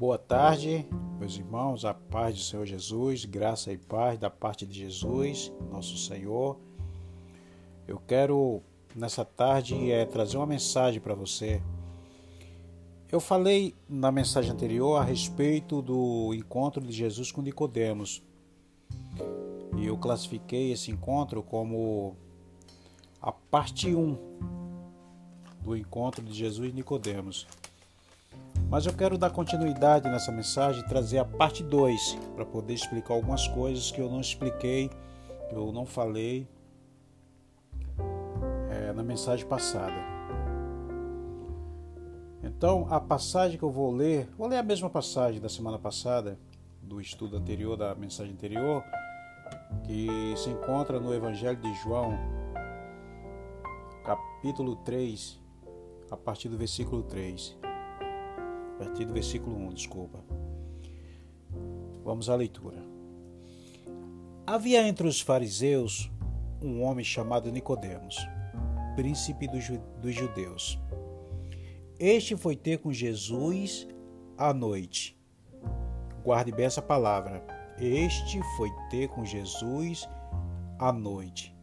Boa tarde, meus irmãos, a paz do Senhor Jesus, graça e paz da parte de Jesus, nosso Senhor. Eu quero nessa tarde é trazer uma mensagem para você. Eu falei na mensagem anterior a respeito do encontro de Jesus com Nicodemos. E eu classifiquei esse encontro como a parte 1 do encontro de Jesus e Nicodemos. Mas eu quero dar continuidade nessa mensagem e trazer a parte 2 para poder explicar algumas coisas que eu não expliquei, que eu não falei é, na mensagem passada. Então, a passagem que eu vou ler, vou ler a mesma passagem da semana passada, do estudo anterior, da mensagem anterior, que se encontra no Evangelho de João, capítulo 3, a partir do versículo 3 a partir do versículo 1, desculpa. Vamos à leitura. Havia entre os fariseus um homem chamado Nicodemos, príncipe dos judeus. Este foi ter com Jesus à noite. Guarde bem essa palavra. Este foi ter com Jesus à noite.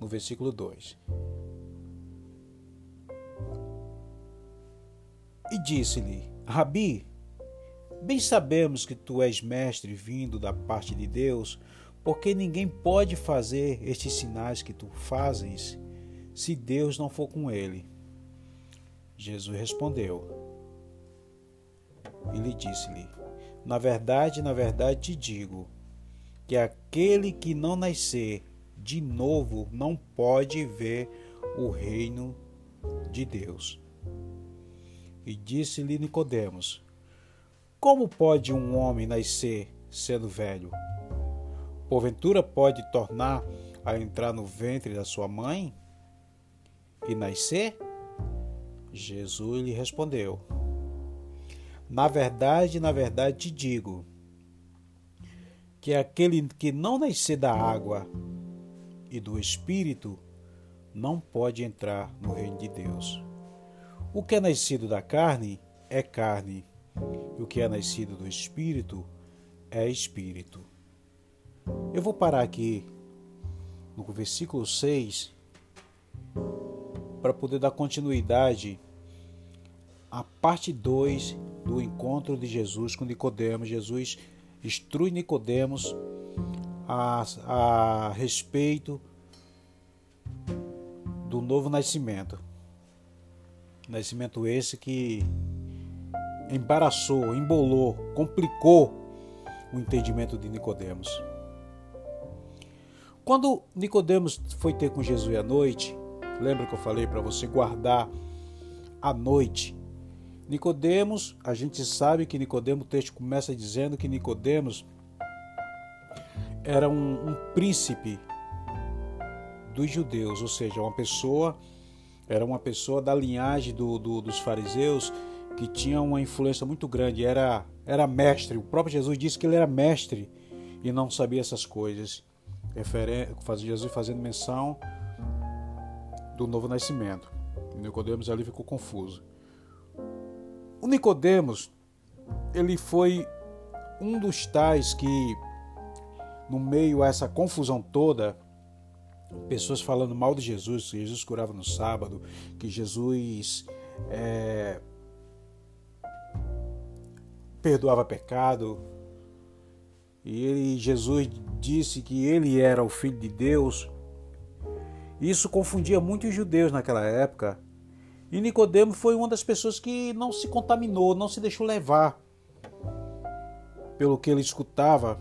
No versículo 2. E disse-lhe: Rabi, bem sabemos que tu és mestre vindo da parte de Deus, porque ninguém pode fazer estes sinais que tu fazes se Deus não for com ele. Jesus respondeu e lhe disse-lhe: Na verdade, na verdade te digo que aquele que não nascer de novo não pode ver o reino de Deus. E disse-lhe Nicodemos: Como pode um homem nascer sendo velho? Porventura pode tornar a entrar no ventre da sua mãe e nascer? Jesus lhe respondeu: Na verdade, na verdade te digo que aquele que não nascer da água e do espírito não pode entrar no reino de Deus. O que é nascido da carne é carne, e o que é nascido do espírito é espírito. Eu vou parar aqui no versículo 6 para poder dar continuidade à parte 2 do encontro de Jesus com Nicodemos. Jesus instrui Nicodemos a, a respeito do novo nascimento. Nascimento esse que embaraçou, embolou, complicou o entendimento de Nicodemos. Quando Nicodemos foi ter com Jesus à noite, lembra que eu falei para você guardar a noite? Nicodemos, a gente sabe que Nicodemos, o texto começa dizendo que Nicodemos era um, um príncipe dos judeus, ou seja, uma pessoa era uma pessoa da linhagem do, do, dos fariseus que tinha uma influência muito grande, era, era mestre. O próprio Jesus disse que ele era mestre e não sabia essas coisas. Jesus fazendo menção do novo nascimento. Nicodemos ali ficou confuso. O Nicodemos, ele foi um dos tais que, no meio a essa confusão toda, pessoas falando mal de Jesus, que Jesus curava no sábado, que Jesus é, perdoava pecado. E ele, Jesus disse que ele era o filho de Deus. Isso confundia muito os judeus naquela época. E Nicodemo foi uma das pessoas que não se contaminou, não se deixou levar pelo que ele escutava,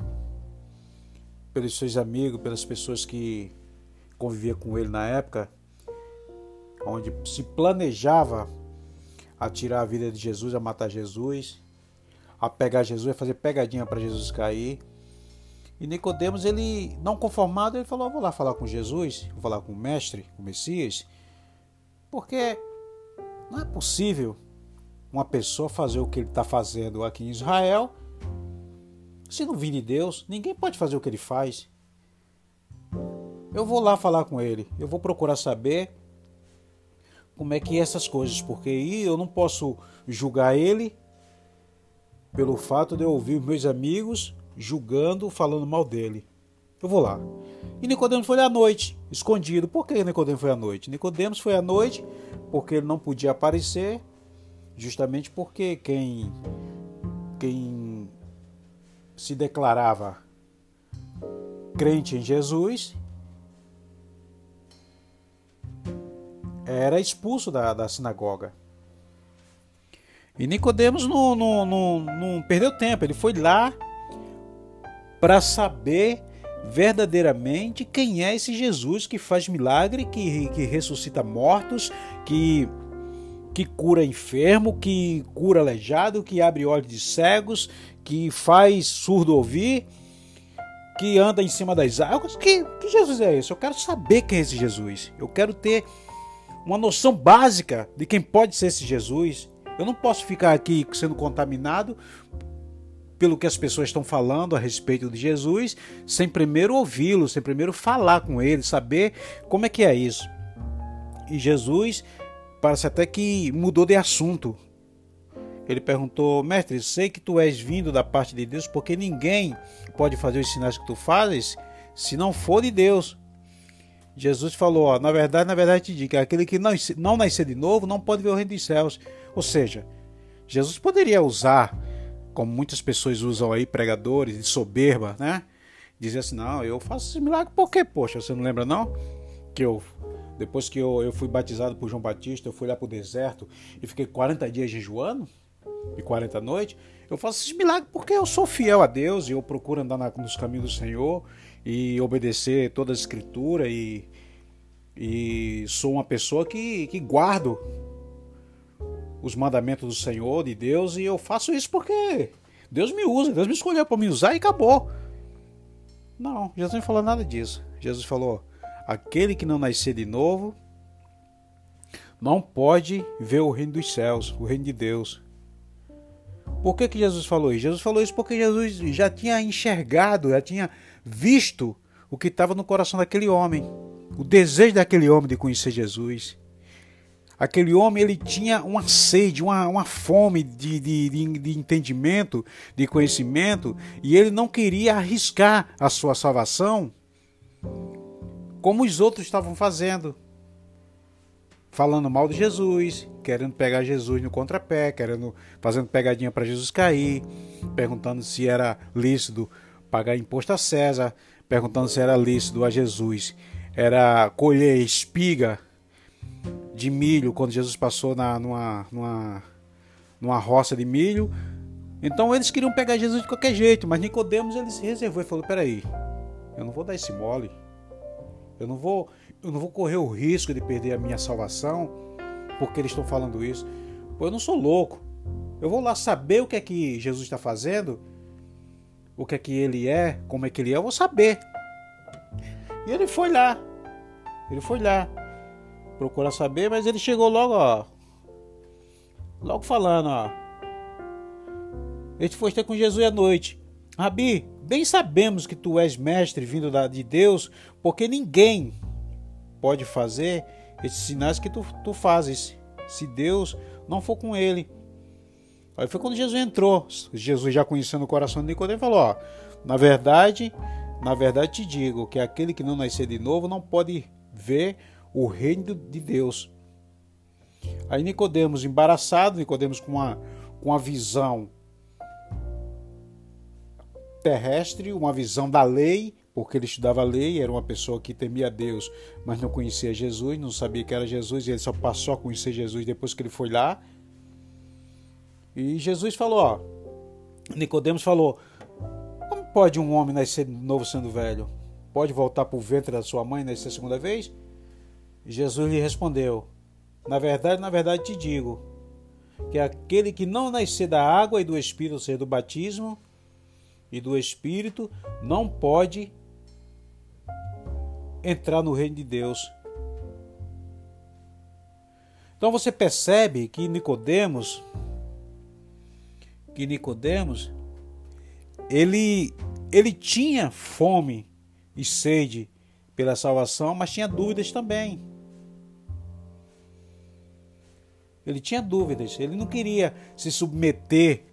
pelos seus amigos, pelas pessoas que convivia com ele na época, onde se planejava a tirar a vida de Jesus, a matar Jesus, a pegar Jesus, a fazer pegadinha para Jesus cair. E Nicodemos, ele não conformado, ele falou: "Vou lá falar com Jesus, vou falar com o mestre, com o Messias, porque não é possível uma pessoa fazer o que ele está fazendo aqui em Israel se não vir de Deus. Ninguém pode fazer o que ele faz. Eu vou lá falar com ele. Eu vou procurar saber como é que é essas coisas, porque aí eu não posso julgar ele pelo fato de eu ouvir meus amigos julgando, falando mal dele. Eu vou lá. E Nicodemos foi à noite, escondido. Por que Nicodemos foi à noite? Nicodemos foi à noite porque ele não podia aparecer, justamente porque quem quem se declarava crente em Jesus era expulso da, da sinagoga. E Nicodemos não, não, não, não perdeu tempo, ele foi lá para saber verdadeiramente quem é esse Jesus que faz milagre, que, que ressuscita mortos, que, que cura enfermo, que cura aleijado, que abre olhos de cegos, que faz surdo ouvir, que anda em cima das águas. Que, que Jesus é esse? Eu quero saber quem é esse Jesus. Eu quero ter uma noção básica de quem pode ser esse Jesus. Eu não posso ficar aqui sendo contaminado pelo que as pessoas estão falando a respeito de Jesus, sem primeiro ouvi-lo, sem primeiro falar com ele, saber como é que é isso. E Jesus parece até que mudou de assunto. Ele perguntou: Mestre, sei que tu és vindo da parte de Deus, porque ninguém pode fazer os sinais que tu fazes se não for de Deus. Jesus falou: ó, na verdade, na verdade te digo que aquele que não, não nascer de novo não pode ver o reino dos céus. Ou seja, Jesus poderia usar, como muitas pessoas usam aí, pregadores de soberba, né? Dizer assim: não, eu faço esse milagre porque, poxa, você não lembra não? Que eu, depois que eu, eu fui batizado por João Batista, eu fui lá para o deserto e fiquei 40 dias jejuando e 40 noites. Eu faço esse milagre porque eu sou fiel a Deus e eu procuro andar na, nos caminhos do Senhor e obedecer toda a escritura e, e sou uma pessoa que, que guardo os mandamentos do Senhor, de Deus, e eu faço isso porque Deus me usa, Deus me escolheu para me usar e acabou. Não, Jesus não falou nada disso. Jesus falou: aquele que não nascer de novo não pode ver o reino dos céus, o reino de Deus. Por que, que Jesus falou isso? Jesus falou isso porque Jesus já tinha enxergado, já tinha visto o que estava no coração daquele homem, o desejo daquele homem de conhecer Jesus. Aquele homem ele tinha uma sede, uma, uma fome de, de, de, de entendimento, de conhecimento, e ele não queria arriscar a sua salvação como os outros estavam fazendo falando mal de Jesus, querendo pegar Jesus no contrapé, querendo fazendo pegadinha para Jesus cair, perguntando se era lícito pagar imposto a César, perguntando se era lícito a Jesus era colher espiga de milho quando Jesus passou na, numa, numa, numa roça de milho. Então eles queriam pegar Jesus de qualquer jeito, mas Nicodemos ele se reservou e falou: peraí, eu não vou dar esse mole. Eu não vou, eu não vou correr o risco de perder a minha salvação porque eles estão falando isso. Pô, eu não sou louco. Eu vou lá saber o que é que Jesus está fazendo, o que é que ele é, como é que ele é, eu vou saber. E ele foi lá. Ele foi lá procurar saber, mas ele chegou logo, ó. Logo falando, ó. Foi ter com Jesus à noite. Rabi, bem sabemos que tu és mestre vindo de Deus, porque ninguém pode fazer esses sinais que tu, tu fazes, se Deus não for com ele. Aí foi quando Jesus entrou. Jesus já conhecendo o coração de Nicodemo falou: ó, na verdade, na verdade te digo que aquele que não nascer de novo não pode ver o reino de Deus. Aí Nicodemos embaraçado, Nicodemos com uma, com uma visão terrestre, uma visão da lei, porque ele estudava a lei, era uma pessoa que temia Deus, mas não conhecia Jesus, não sabia que era Jesus, e ele só passou a conhecer Jesus depois que ele foi lá. E Jesus falou, ó, Nicodemos falou: Como pode um homem nascer novo sendo velho? Pode voltar para o ventre da sua mãe e nascer a segunda vez? Jesus lhe respondeu: Na verdade, na verdade te digo, que aquele que não nascer da água e do Espírito, ou seja, do batismo, e do Espírito não pode entrar no reino de Deus. Então você percebe que Nicodemos que Nicodemos ele ele tinha fome e sede pela salvação, mas tinha dúvidas também. Ele tinha dúvidas, ele não queria se submeter